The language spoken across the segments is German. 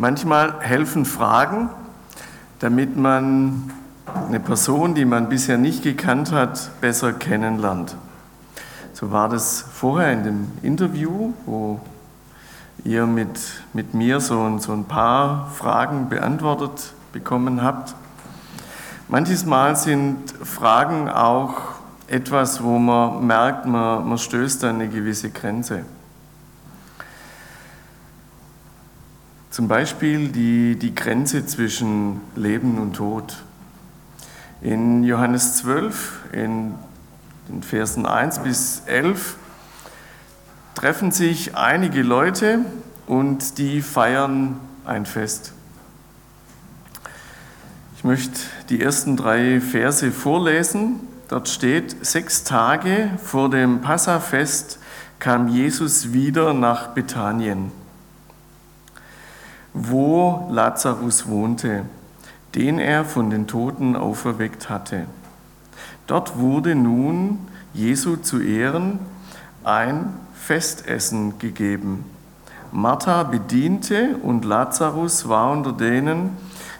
Manchmal helfen Fragen, damit man eine Person, die man bisher nicht gekannt hat, besser kennenlernt. So war das vorher in dem Interview, wo ihr mit, mit mir so, so ein paar Fragen beantwortet bekommen habt. Manches Mal sind Fragen auch etwas, wo man merkt, man, man stößt an eine gewisse Grenze. Zum Beispiel die, die Grenze zwischen Leben und Tod. In Johannes 12, in den Versen 1 bis 11, treffen sich einige Leute und die feiern ein Fest. Ich möchte die ersten drei Verse vorlesen. Dort steht, sechs Tage vor dem Passafest kam Jesus wieder nach Bethanien wo Lazarus wohnte, den er von den Toten auferweckt hatte. Dort wurde nun Jesu zu Ehren ein Festessen gegeben. Martha bediente und Lazarus war unter denen,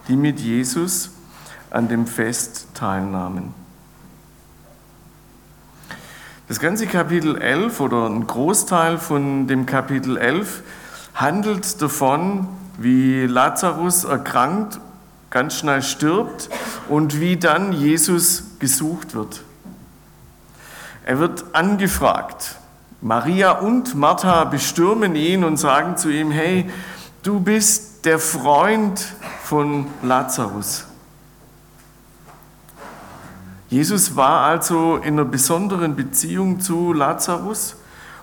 die mit Jesus an dem Fest teilnahmen. Das ganze Kapitel 11 oder ein Großteil von dem Kapitel 11 handelt davon, wie Lazarus erkrankt, ganz schnell stirbt und wie dann Jesus gesucht wird. Er wird angefragt. Maria und Martha bestürmen ihn und sagen zu ihm, hey, du bist der Freund von Lazarus. Jesus war also in einer besonderen Beziehung zu Lazarus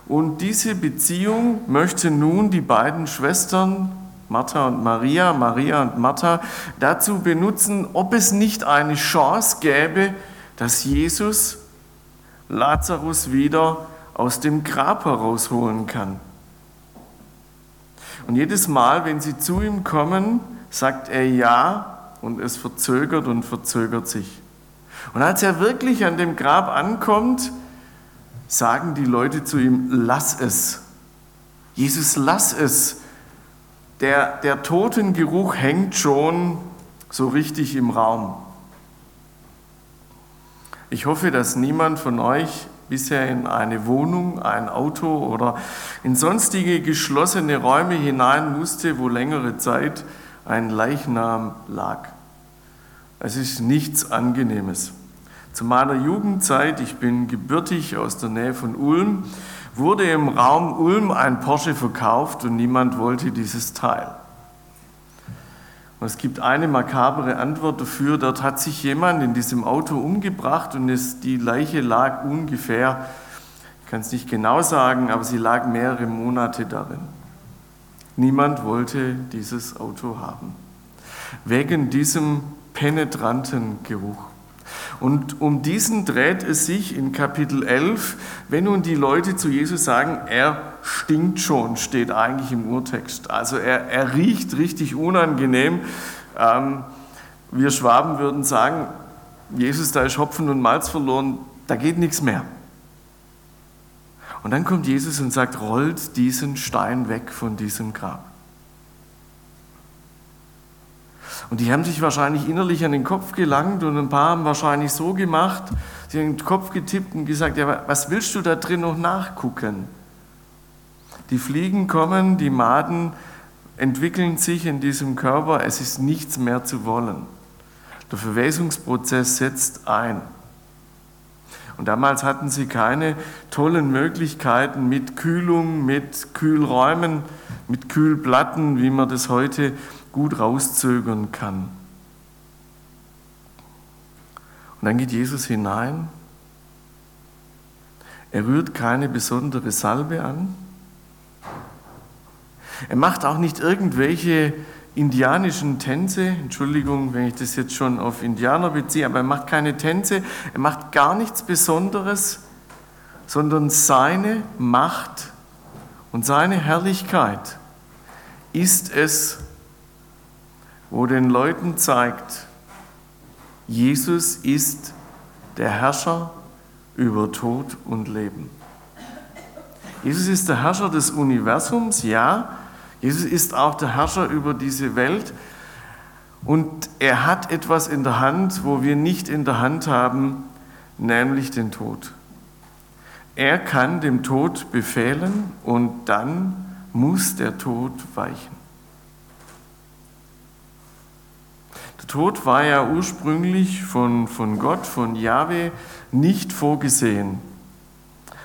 und diese Beziehung möchte nun die beiden Schwestern Martha und Maria, Maria und Martha, dazu benutzen, ob es nicht eine Chance gäbe, dass Jesus Lazarus wieder aus dem Grab herausholen kann. Und jedes Mal, wenn sie zu ihm kommen, sagt er ja und es verzögert und verzögert sich. Und als er wirklich an dem Grab ankommt, sagen die Leute zu ihm, lass es. Jesus, lass es der, der Totengeruch hängt schon so richtig im Raum. Ich hoffe, dass niemand von euch bisher in eine Wohnung, ein Auto oder in sonstige geschlossene Räume hinein musste, wo längere Zeit ein Leichnam lag. Es ist nichts Angenehmes. Zu meiner Jugendzeit, ich bin gebürtig aus der Nähe von Ulm, wurde im Raum Ulm ein Porsche verkauft und niemand wollte dieses Teil. Und es gibt eine makabere Antwort dafür, dort hat sich jemand in diesem Auto umgebracht und es, die Leiche lag ungefähr, ich kann es nicht genau sagen, aber sie lag mehrere Monate darin. Niemand wollte dieses Auto haben, wegen diesem penetranten Geruch. Und um diesen dreht es sich in Kapitel 11, wenn nun die Leute zu Jesus sagen, er stinkt schon, steht eigentlich im Urtext. Also er, er riecht richtig unangenehm. Ähm, wir Schwaben würden sagen, Jesus, da ist Hopfen und Malz verloren, da geht nichts mehr. Und dann kommt Jesus und sagt, rollt diesen Stein weg von diesem Grab. Und die haben sich wahrscheinlich innerlich an den Kopf gelangt und ein paar haben wahrscheinlich so gemacht, sie haben den Kopf getippt und gesagt, ja, was willst du da drin noch nachgucken? Die Fliegen kommen, die Maden entwickeln sich in diesem Körper, es ist nichts mehr zu wollen. Der Verwesungsprozess setzt ein. Und damals hatten sie keine tollen Möglichkeiten mit Kühlung, mit Kühlräumen, mit Kühlplatten, wie man das heute gut rauszögern kann. Und dann geht Jesus hinein. Er rührt keine besondere Salbe an. Er macht auch nicht irgendwelche indianischen Tänze. Entschuldigung, wenn ich das jetzt schon auf Indianer beziehe, aber er macht keine Tänze. Er macht gar nichts Besonderes, sondern seine Macht und seine Herrlichkeit ist es, wo den Leuten zeigt, Jesus ist der Herrscher über Tod und Leben. Jesus ist der Herrscher des Universums, ja. Jesus ist auch der Herrscher über diese Welt und er hat etwas in der Hand, wo wir nicht in der Hand haben, nämlich den Tod. Er kann dem Tod befehlen und dann muss der Tod weichen. Der Tod war ja ursprünglich von, von Gott, von Yahweh, nicht vorgesehen,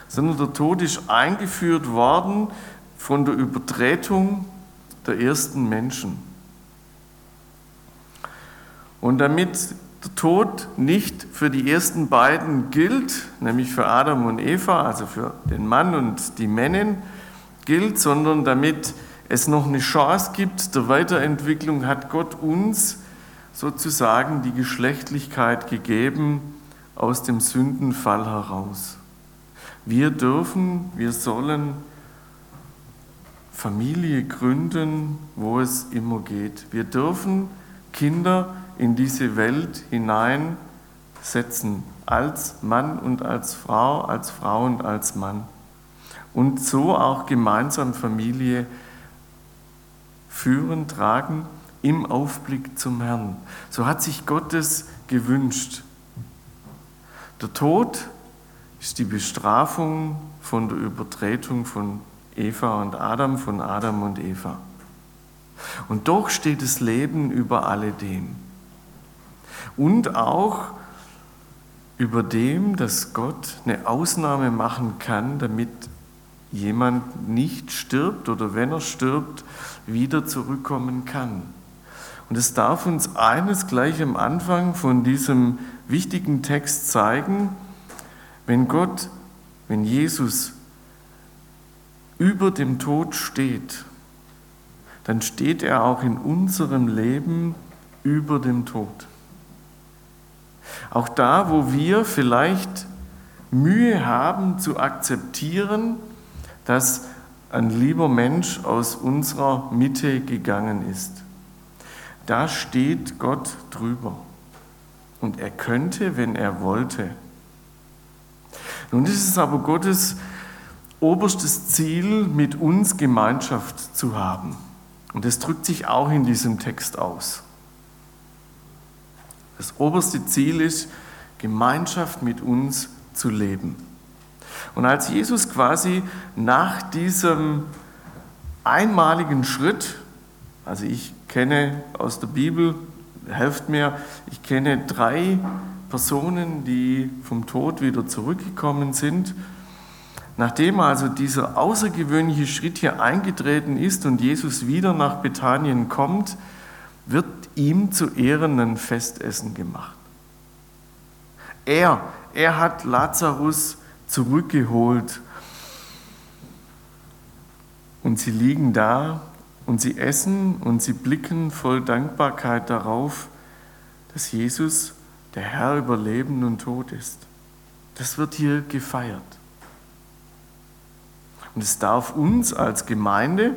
sondern der Tod ist eingeführt worden von der Übertretung der ersten Menschen. Und damit der Tod nicht für die ersten beiden gilt, nämlich für Adam und Eva, also für den Mann und die Männin gilt, sondern damit es noch eine Chance gibt der Weiterentwicklung, hat Gott uns sozusagen die Geschlechtlichkeit gegeben aus dem Sündenfall heraus. Wir dürfen, wir sollen Familie gründen, wo es immer geht. Wir dürfen Kinder in diese Welt hineinsetzen, als Mann und als Frau, als Frau und als Mann. Und so auch gemeinsam Familie führen, tragen im Aufblick zum Herrn. So hat sich Gottes gewünscht. Der Tod ist die Bestrafung von der Übertretung von Eva und Adam, von Adam und Eva. Und doch steht das Leben über alledem und auch über dem, dass Gott eine Ausnahme machen kann, damit jemand nicht stirbt oder wenn er stirbt, wieder zurückkommen kann. Und es darf uns eines gleich am Anfang von diesem wichtigen Text zeigen, wenn Gott, wenn Jesus über dem Tod steht, dann steht er auch in unserem Leben über dem Tod. Auch da, wo wir vielleicht Mühe haben zu akzeptieren, dass ein lieber Mensch aus unserer Mitte gegangen ist. Da steht Gott drüber. Und er könnte, wenn er wollte. Nun ist es aber Gottes oberstes Ziel, mit uns Gemeinschaft zu haben. Und das drückt sich auch in diesem Text aus. Das oberste Ziel ist, Gemeinschaft mit uns zu leben. Und als Jesus quasi nach diesem einmaligen Schritt, also ich kenne aus der Bibel, helft mir, ich kenne drei Personen, die vom Tod wieder zurückgekommen sind. Nachdem also dieser außergewöhnliche Schritt hier eingetreten ist und Jesus wieder nach Bethanien kommt, wird ihm zu Ehren ein Festessen gemacht. Er, er hat Lazarus zurückgeholt und sie liegen da und sie essen und sie blicken voll Dankbarkeit darauf, dass Jesus der Herr über Leben und Tod ist. Das wird hier gefeiert. Und es darf uns als Gemeinde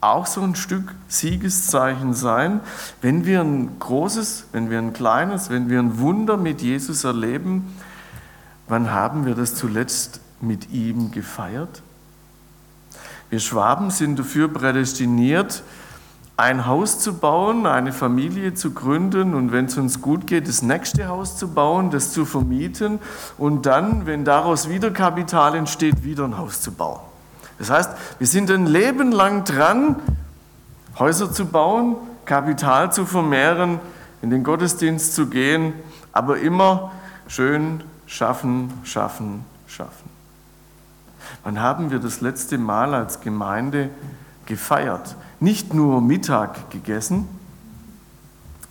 auch so ein Stück Siegeszeichen sein, wenn wir ein großes, wenn wir ein kleines, wenn wir ein Wunder mit Jesus erleben. Wann haben wir das zuletzt mit ihm gefeiert? Wir Schwaben sind dafür prädestiniert, ein Haus zu bauen, eine Familie zu gründen und wenn es uns gut geht, das nächste Haus zu bauen, das zu vermieten und dann, wenn daraus wieder Kapital entsteht, wieder ein Haus zu bauen. Das heißt, wir sind ein Leben lang dran, Häuser zu bauen, Kapital zu vermehren, in den Gottesdienst zu gehen, aber immer schön schaffen, schaffen, schaffen. Wann haben wir das letzte Mal als Gemeinde gefeiert? Nicht nur Mittag gegessen,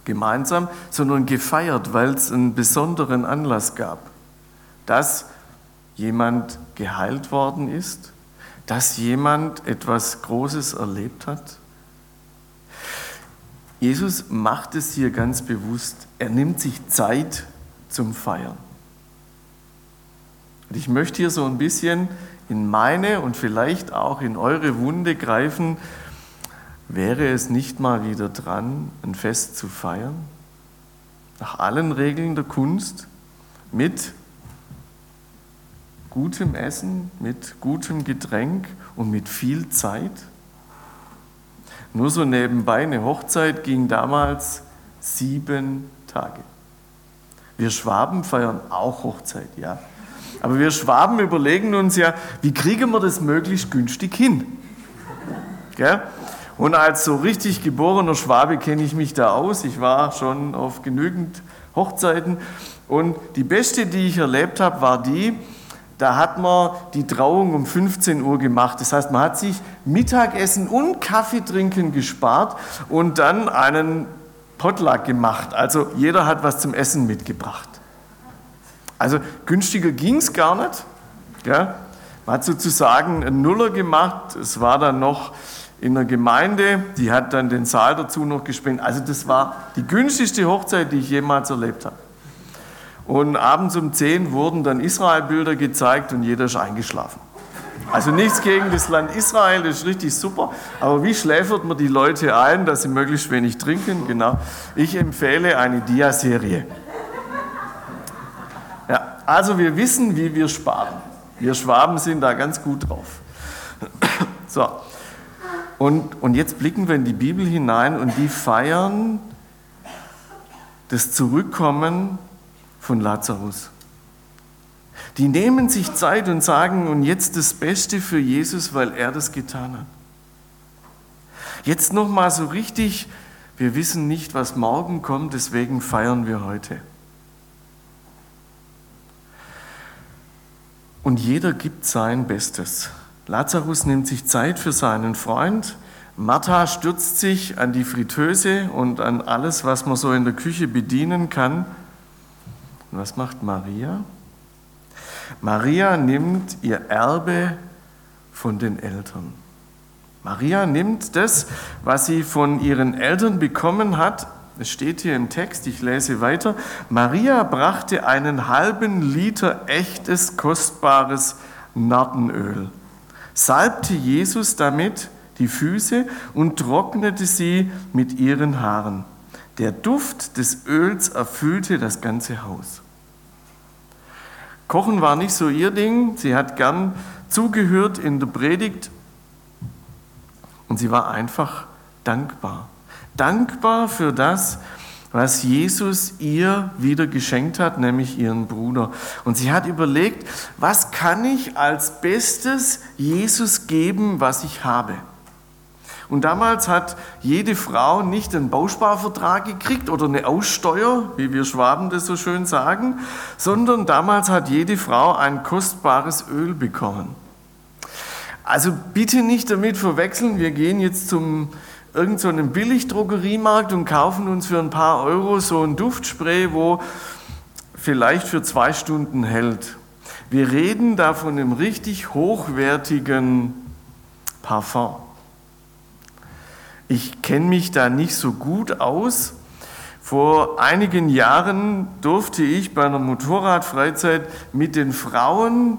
gemeinsam, sondern gefeiert, weil es einen besonderen Anlass gab, dass jemand geheilt worden ist, dass jemand etwas Großes erlebt hat? Jesus macht es hier ganz bewusst. Er nimmt sich Zeit zum Feiern. Und ich möchte hier so ein bisschen in meine und vielleicht auch in eure Wunde greifen. Wäre es nicht mal wieder dran, ein Fest zu feiern? Nach allen Regeln der Kunst, mit gutem Essen, mit gutem Getränk und mit viel Zeit? Nur so nebenbei, eine Hochzeit ging damals sieben Tage. Wir Schwaben feiern auch Hochzeit, ja. Aber wir Schwaben überlegen uns ja, wie kriegen wir das möglichst günstig hin? Gell? Und als so richtig geborener Schwabe kenne ich mich da aus. Ich war schon auf genügend Hochzeiten. Und die beste, die ich erlebt habe, war die, da hat man die Trauung um 15 Uhr gemacht. Das heißt, man hat sich Mittagessen und Kaffee trinken gespart und dann einen Potluck gemacht. Also jeder hat was zum Essen mitgebracht. Also günstiger ging es gar nicht. Ja? Man hat sozusagen einen Nuller gemacht. Es war dann noch in der Gemeinde, die hat dann den Saal dazu noch gespendet. Also das war die günstigste Hochzeit, die ich jemals erlebt habe. Und abends um 10 wurden dann Israel-Bilder gezeigt und jeder ist eingeschlafen. Also nichts gegen das Land Israel, das ist richtig super. Aber wie schläfert man die Leute ein, dass sie möglichst wenig trinken? Genau. Ich empfehle eine Dia-Serie. Also wir wissen, wie wir sparen. Wir Schwaben sind da ganz gut drauf. So, und, und jetzt blicken wir in die Bibel hinein und die feiern das Zurückkommen von Lazarus. Die nehmen sich Zeit und sagen, und jetzt das Beste für Jesus, weil er das getan hat. Jetzt nochmal so richtig, wir wissen nicht, was morgen kommt, deswegen feiern wir heute. Und jeder gibt sein Bestes. Lazarus nimmt sich Zeit für seinen Freund. Martha stürzt sich an die Fritteuse und an alles, was man so in der Küche bedienen kann. Und was macht Maria? Maria nimmt ihr Erbe von den Eltern. Maria nimmt das, was sie von ihren Eltern bekommen hat. Es steht hier im Text, ich lese weiter. Maria brachte einen halben Liter echtes, kostbares Nartenöl salbte Jesus damit die Füße und trocknete sie mit ihren Haaren. Der Duft des Öls erfüllte das ganze Haus. Kochen war nicht so ihr Ding. Sie hat gern zugehört in der Predigt und sie war einfach dankbar. Dankbar für das, was Jesus ihr wieder geschenkt hat, nämlich ihren Bruder. Und sie hat überlegt, was kann ich als Bestes Jesus geben, was ich habe? Und damals hat jede Frau nicht einen Bausparvertrag gekriegt oder eine Aussteuer, wie wir Schwaben das so schön sagen, sondern damals hat jede Frau ein kostbares Öl bekommen. Also bitte nicht damit verwechseln, wir gehen jetzt zum irgendeinen so Billigdrogeriemarkt und kaufen uns für ein paar Euro so ein Duftspray, wo vielleicht für zwei Stunden hält. Wir reden da von einem richtig hochwertigen Parfum. Ich kenne mich da nicht so gut aus. Vor einigen Jahren durfte ich bei einer Motorradfreizeit mit den Frauen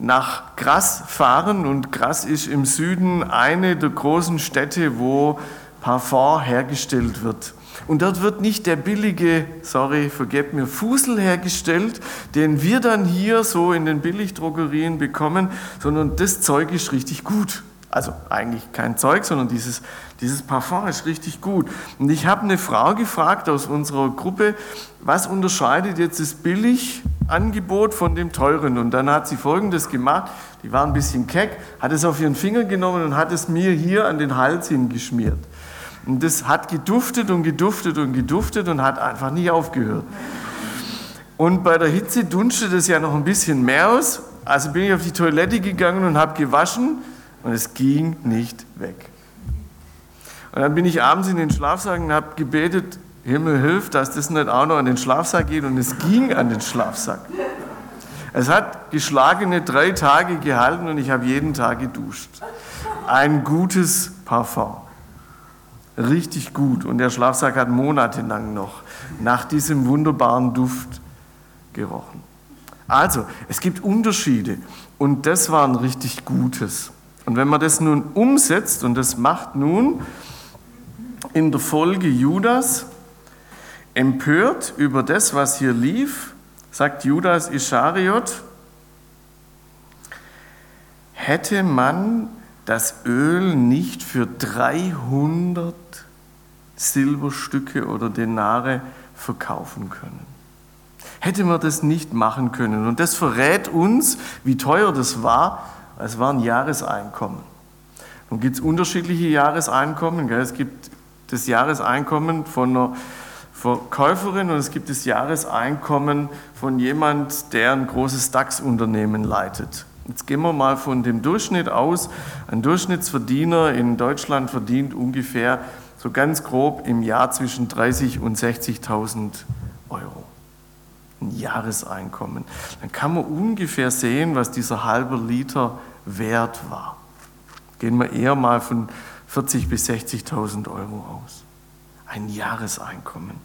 nach Grass fahren und Grass ist im Süden eine der großen Städte, wo Parfum hergestellt wird. Und dort wird nicht der billige, sorry, vergebt mir, Fusel hergestellt, den wir dann hier so in den Billigdrogerien bekommen, sondern das Zeug ist richtig gut. Also eigentlich kein Zeug, sondern dieses, dieses Parfum ist richtig gut. Und ich habe eine Frau gefragt aus unserer Gruppe, was unterscheidet jetzt das Billigangebot von dem teuren? Und dann hat sie Folgendes gemacht, die war ein bisschen keck, hat es auf ihren Finger genommen und hat es mir hier an den Hals hingeschmiert. Und das hat geduftet und geduftet und geduftet und hat einfach nicht aufgehört. Und bei der Hitze dunstet es ja noch ein bisschen mehr aus. Also bin ich auf die Toilette gegangen und habe gewaschen und es ging nicht weg. Und dann bin ich abends in den Schlafsack und habe gebetet, Himmel hilf, dass das nicht auch noch an den Schlafsack geht und es ging an den Schlafsack. Es hat geschlagene drei Tage gehalten und ich habe jeden Tag geduscht. Ein gutes Parfum. Richtig gut. Und der Schlafsack hat monatelang noch nach diesem wunderbaren Duft gerochen. Also, es gibt Unterschiede und das war ein richtig gutes. Und wenn man das nun umsetzt, und das macht nun in der Folge Judas, empört über das, was hier lief, sagt Judas Ischariot, hätte man das Öl nicht für 300 Silberstücke oder Denare verkaufen können. Hätte man das nicht machen können. Und das verrät uns, wie teuer das war. Es war ein Jahreseinkommen. Nun gibt es unterschiedliche Jahreseinkommen. Gell? Es gibt das Jahreseinkommen von einer Verkäuferin und es gibt das Jahreseinkommen von jemand, der ein großes DAX-Unternehmen leitet. Jetzt gehen wir mal von dem Durchschnitt aus. Ein Durchschnittsverdiener in Deutschland verdient ungefähr so ganz grob im Jahr zwischen 30 und 60.000 Euro. Ein Jahreseinkommen. Dann kann man ungefähr sehen, was dieser halbe Liter wert war. Gehen wir eher mal von 40 bis 60.000 Euro aus. Ein Jahreseinkommen.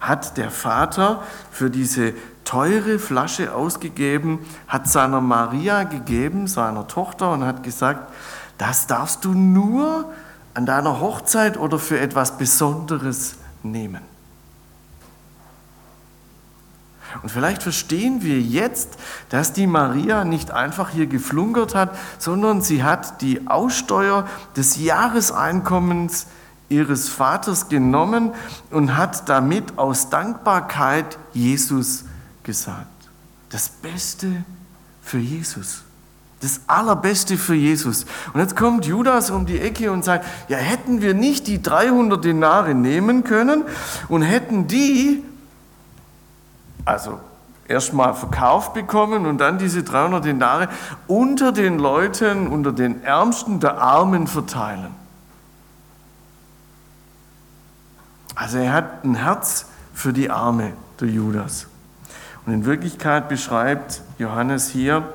Hat der Vater für diese teure Flasche ausgegeben, hat seiner Maria gegeben, seiner Tochter, und hat gesagt, das darfst du nur an deiner Hochzeit oder für etwas Besonderes nehmen. Und vielleicht verstehen wir jetzt, dass die Maria nicht einfach hier geflunkert hat, sondern sie hat die Aussteuer des Jahreseinkommens ihres Vaters genommen und hat damit aus Dankbarkeit Jesus gesagt. Das Beste für Jesus. Das Allerbeste für Jesus. Und jetzt kommt Judas um die Ecke und sagt, ja, hätten wir nicht die 300 Denare nehmen können und hätten die, also erstmal verkauft bekommen und dann diese 300 Denare unter den Leuten, unter den Ärmsten der Armen verteilen. Also er hat ein Herz für die Arme, der Judas. Und in Wirklichkeit beschreibt Johannes hier,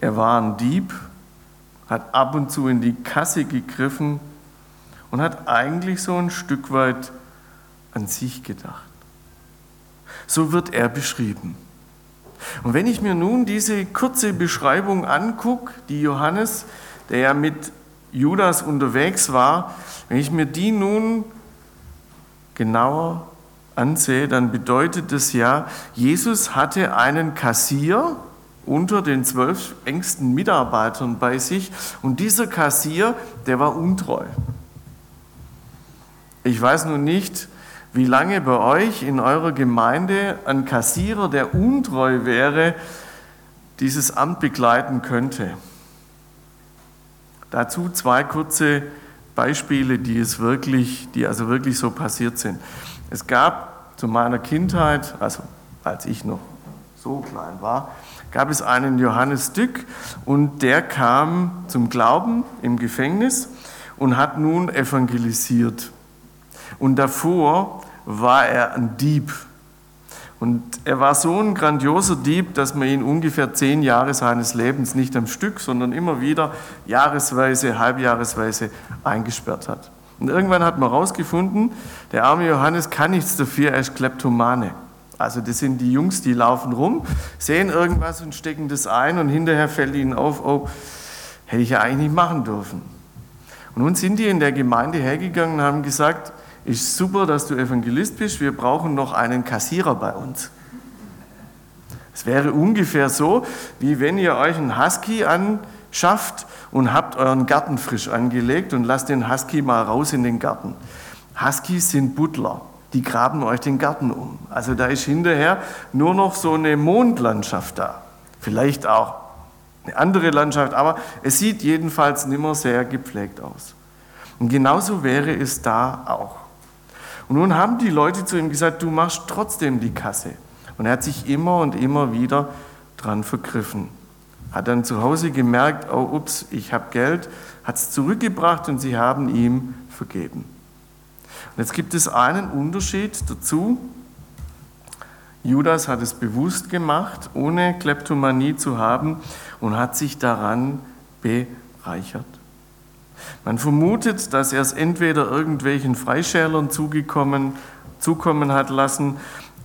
er war ein Dieb, hat ab und zu in die Kasse gegriffen und hat eigentlich so ein Stück weit an sich gedacht. So wird er beschrieben. Und wenn ich mir nun diese kurze Beschreibung angucke, die Johannes, der ja mit Judas unterwegs war, wenn ich mir die nun genauer ansehe, dann bedeutet das ja, Jesus hatte einen Kassier, unter den zwölf engsten Mitarbeitern bei sich. Und dieser Kassier, der war untreu. Ich weiß nun nicht, wie lange bei euch in eurer Gemeinde ein Kassierer, der untreu wäre, dieses Amt begleiten könnte. Dazu zwei kurze Beispiele, die es wirklich, die also wirklich so passiert sind. Es gab zu meiner Kindheit, also als ich noch so klein war, gab es einen Johannes Dück und der kam zum Glauben im Gefängnis und hat nun evangelisiert. Und davor war er ein Dieb. Und er war so ein grandioser Dieb, dass man ihn ungefähr zehn Jahre seines Lebens nicht am Stück, sondern immer wieder jahresweise, halbjahresweise eingesperrt hat. Und irgendwann hat man herausgefunden, der arme Johannes kann nichts dafür, er ist Kleptomane. Also das sind die Jungs, die laufen rum, sehen irgendwas und stecken das ein und hinterher fällt ihnen auf, oh, hätte ich ja eigentlich nicht machen dürfen. Und nun sind die in der Gemeinde hergegangen und haben gesagt, ist super, dass du Evangelist bist, wir brauchen noch einen Kassierer bei uns. Es wäre ungefähr so, wie wenn ihr euch einen Husky anschafft und habt euren Garten frisch angelegt und lasst den Husky mal raus in den Garten. Huskies sind Butler die graben euch den Garten um. Also da ist hinterher nur noch so eine Mondlandschaft da. Vielleicht auch eine andere Landschaft, aber es sieht jedenfalls nimmer sehr gepflegt aus. Und genauso wäre es da auch. Und nun haben die Leute zu ihm gesagt, du machst trotzdem die Kasse. Und er hat sich immer und immer wieder dran vergriffen. Hat dann zu Hause gemerkt, oh ups, ich habe Geld, hat es zurückgebracht und sie haben ihm vergeben. Und jetzt gibt es einen Unterschied dazu. Judas hat es bewusst gemacht, ohne Kleptomanie zu haben und hat sich daran bereichert. Man vermutet, dass er es entweder irgendwelchen Freischälern zugekommen, zukommen hat lassen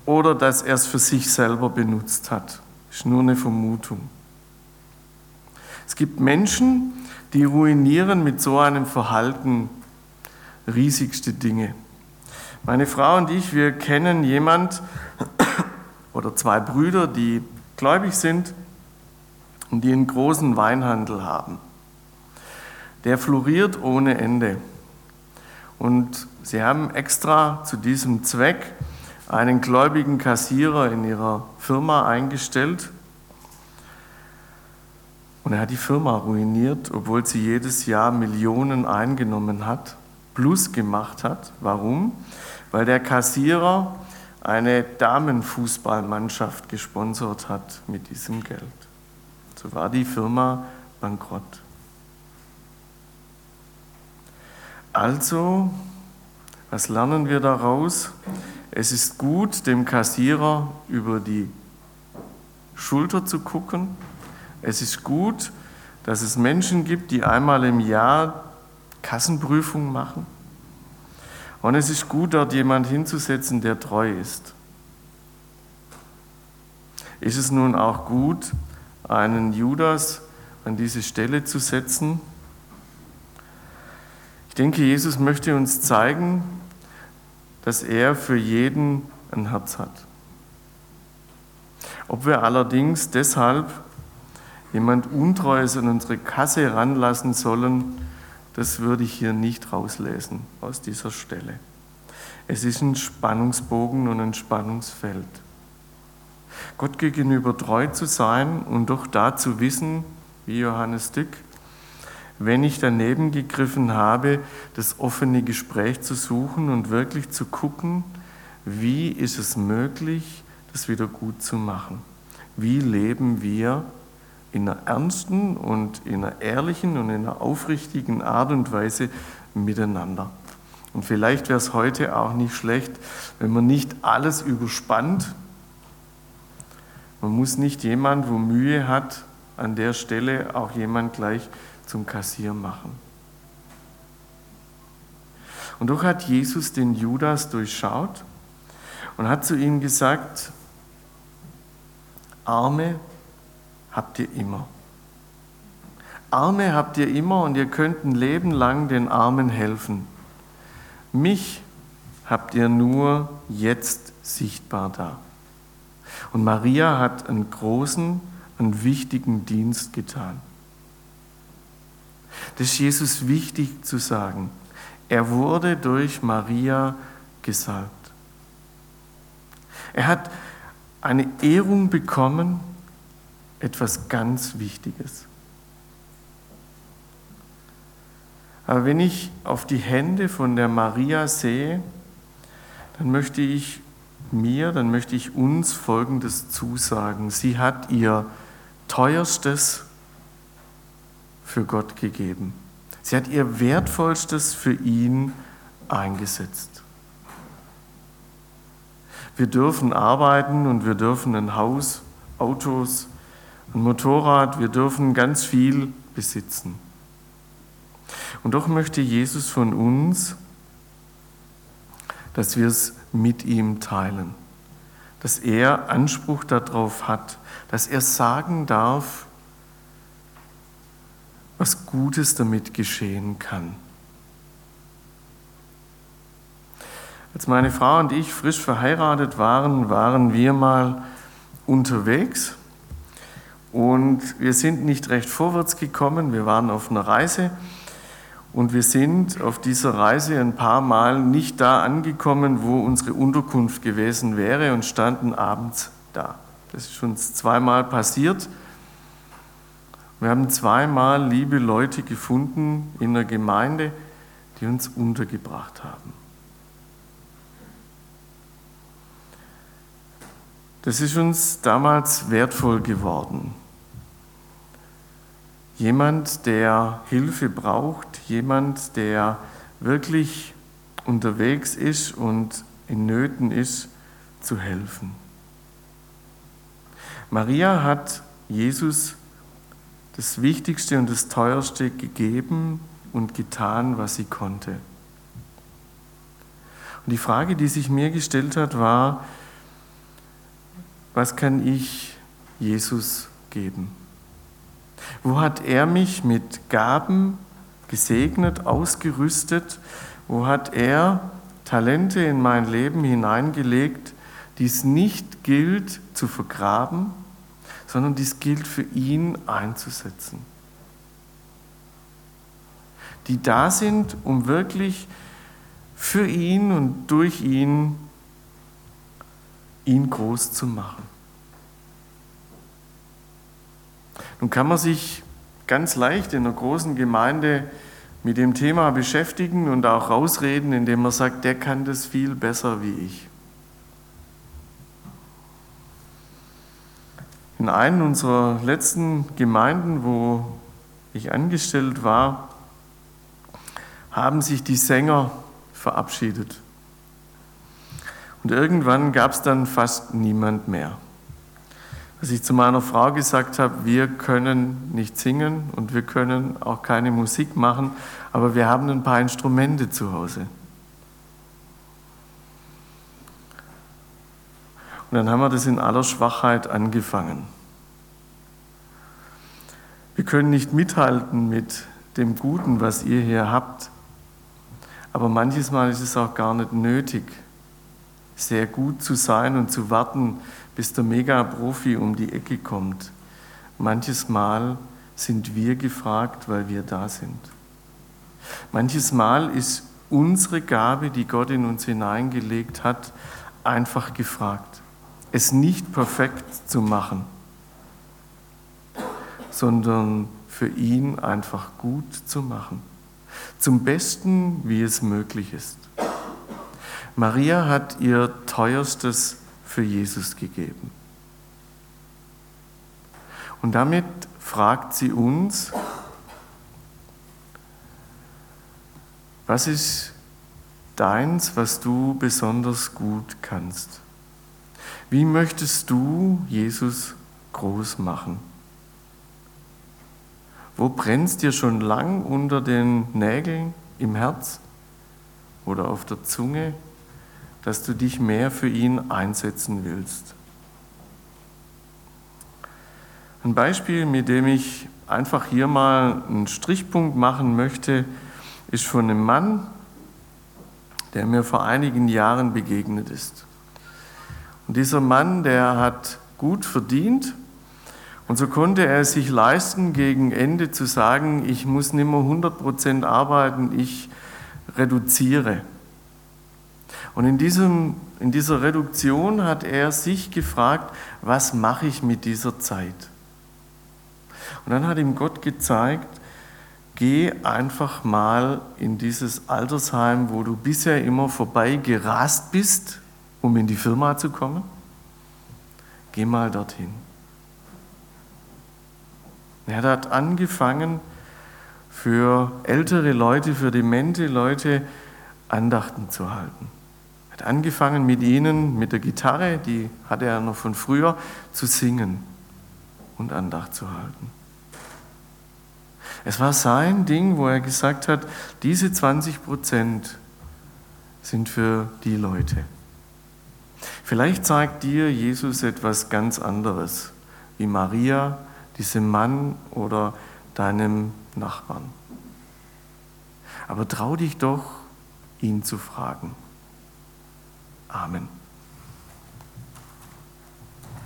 oder dass er es für sich selber benutzt hat. Ist nur eine Vermutung. Es gibt Menschen, die ruinieren mit so einem Verhalten riesigste Dinge. Meine Frau und ich, wir kennen jemand oder zwei Brüder, die gläubig sind und die einen großen Weinhandel haben. Der floriert ohne Ende. Und sie haben extra zu diesem Zweck einen gläubigen Kassierer in ihrer Firma eingestellt. Und er hat die Firma ruiniert, obwohl sie jedes Jahr Millionen eingenommen hat, plus gemacht hat. Warum? Weil der Kassierer eine Damenfußballmannschaft gesponsert hat mit diesem Geld. So war die Firma bankrott. Also, was lernen wir daraus? Es ist gut, dem Kassierer über die Schulter zu gucken. Es ist gut, dass es Menschen gibt, die einmal im Jahr Kassenprüfung machen. Und es ist gut, dort jemand hinzusetzen, der treu ist. Ist es nun auch gut, einen Judas an diese Stelle zu setzen? Ich denke, Jesus möchte uns zeigen, dass er für jeden ein Herz hat. Ob wir allerdings deshalb jemand Untreues an unsere Kasse ranlassen sollen, das würde ich hier nicht rauslesen aus dieser Stelle. Es ist ein Spannungsbogen und ein Spannungsfeld. Gott gegenüber treu zu sein und doch da zu wissen, wie Johannes Dück, wenn ich daneben gegriffen habe, das offene Gespräch zu suchen und wirklich zu gucken, wie ist es möglich, das wieder gut zu machen? Wie leben wir in einer ernsten und in einer ehrlichen und in einer aufrichtigen Art und Weise miteinander? Und vielleicht wäre es heute auch nicht schlecht, wenn man nicht alles überspannt. Man muss nicht jemand, wo Mühe hat, an der Stelle auch jemand gleich zum Kassier machen. Und doch hat Jesus den Judas durchschaut und hat zu ihm gesagt, Arme habt ihr immer. Arme habt ihr immer und ihr könnt ein Leben lang den Armen helfen. Mich habt ihr nur jetzt sichtbar da. Und Maria hat einen großen, einen wichtigen Dienst getan. Das ist Jesus wichtig zu sagen. Er wurde durch Maria gesalbt. Er hat eine Ehrung bekommen, etwas ganz Wichtiges. Aber wenn ich auf die Hände von der Maria sehe, dann möchte ich mir, dann möchte ich uns Folgendes zusagen. Sie hat ihr teuerstes für Gott gegeben. Sie hat ihr Wertvollstes für ihn eingesetzt. Wir dürfen arbeiten und wir dürfen ein Haus, Autos, ein Motorrad, wir dürfen ganz viel besitzen. Und doch möchte Jesus von uns, dass wir es mit ihm teilen, dass er Anspruch darauf hat, dass er sagen darf, was Gutes damit geschehen kann. Als meine Frau und ich frisch verheiratet waren, waren wir mal unterwegs und wir sind nicht recht vorwärts gekommen. Wir waren auf einer Reise und wir sind auf dieser Reise ein paar Mal nicht da angekommen, wo unsere Unterkunft gewesen wäre und standen abends da. Das ist uns zweimal passiert. Wir haben zweimal liebe Leute gefunden in der Gemeinde, die uns untergebracht haben. Das ist uns damals wertvoll geworden. Jemand, der Hilfe braucht, jemand, der wirklich unterwegs ist und in Nöten ist, zu helfen. Maria hat Jesus das Wichtigste und das Teuerste gegeben und getan, was sie konnte. Und die Frage, die sich mir gestellt hat, war, was kann ich Jesus geben? Wo hat er mich mit Gaben gesegnet, ausgerüstet? Wo hat er Talente in mein Leben hineingelegt, die es nicht gilt zu vergraben, sondern dies gilt für ihn einzusetzen. die da sind, um wirklich für ihn und durch ihn ihn groß zu machen. Nun kann man sich ganz leicht in einer großen Gemeinde mit dem Thema beschäftigen und auch rausreden, indem man sagt, der kann das viel besser wie ich. In einer unserer letzten Gemeinden, wo ich angestellt war, haben sich die Sänger verabschiedet. Und irgendwann gab es dann fast niemand mehr. Dass ich zu meiner Frau gesagt habe, wir können nicht singen und wir können auch keine Musik machen, aber wir haben ein paar Instrumente zu Hause. Und dann haben wir das in aller Schwachheit angefangen. Wir können nicht mithalten mit dem Guten, was ihr hier habt. Aber manches Mal ist es auch gar nicht nötig, sehr gut zu sein und zu warten, bis der Mega-Profi um die Ecke kommt. Manches Mal sind wir gefragt, weil wir da sind. Manches Mal ist unsere Gabe, die Gott in uns hineingelegt hat, einfach gefragt. Es nicht perfekt zu machen sondern für ihn einfach gut zu machen. Zum Besten, wie es möglich ist. Maria hat ihr teuerstes für Jesus gegeben. Und damit fragt sie uns, was ist deins, was du besonders gut kannst? Wie möchtest du Jesus groß machen? Wo brennt dir schon lang unter den Nägeln im Herz oder auf der Zunge, dass du dich mehr für ihn einsetzen willst? Ein Beispiel, mit dem ich einfach hier mal einen Strichpunkt machen möchte, ist von einem Mann, der mir vor einigen Jahren begegnet ist. Und dieser Mann, der hat gut verdient, und so konnte er es sich leisten, gegen Ende zu sagen, ich muss nicht mehr 100% arbeiten, ich reduziere. Und in, diesem, in dieser Reduktion hat er sich gefragt, was mache ich mit dieser Zeit? Und dann hat ihm Gott gezeigt, geh einfach mal in dieses Altersheim, wo du bisher immer vorbei gerast bist, um in die Firma zu kommen. Geh mal dorthin. Er hat angefangen, für ältere Leute, für demente Leute Andachten zu halten. Er hat angefangen mit ihnen, mit der Gitarre, die hatte er noch von früher, zu singen und Andacht zu halten. Es war sein Ding, wo er gesagt hat, diese 20 Prozent sind für die Leute. Vielleicht zeigt dir Jesus etwas ganz anderes, wie Maria diesem Mann oder deinem Nachbarn. Aber trau dich doch, ihn zu fragen. Amen.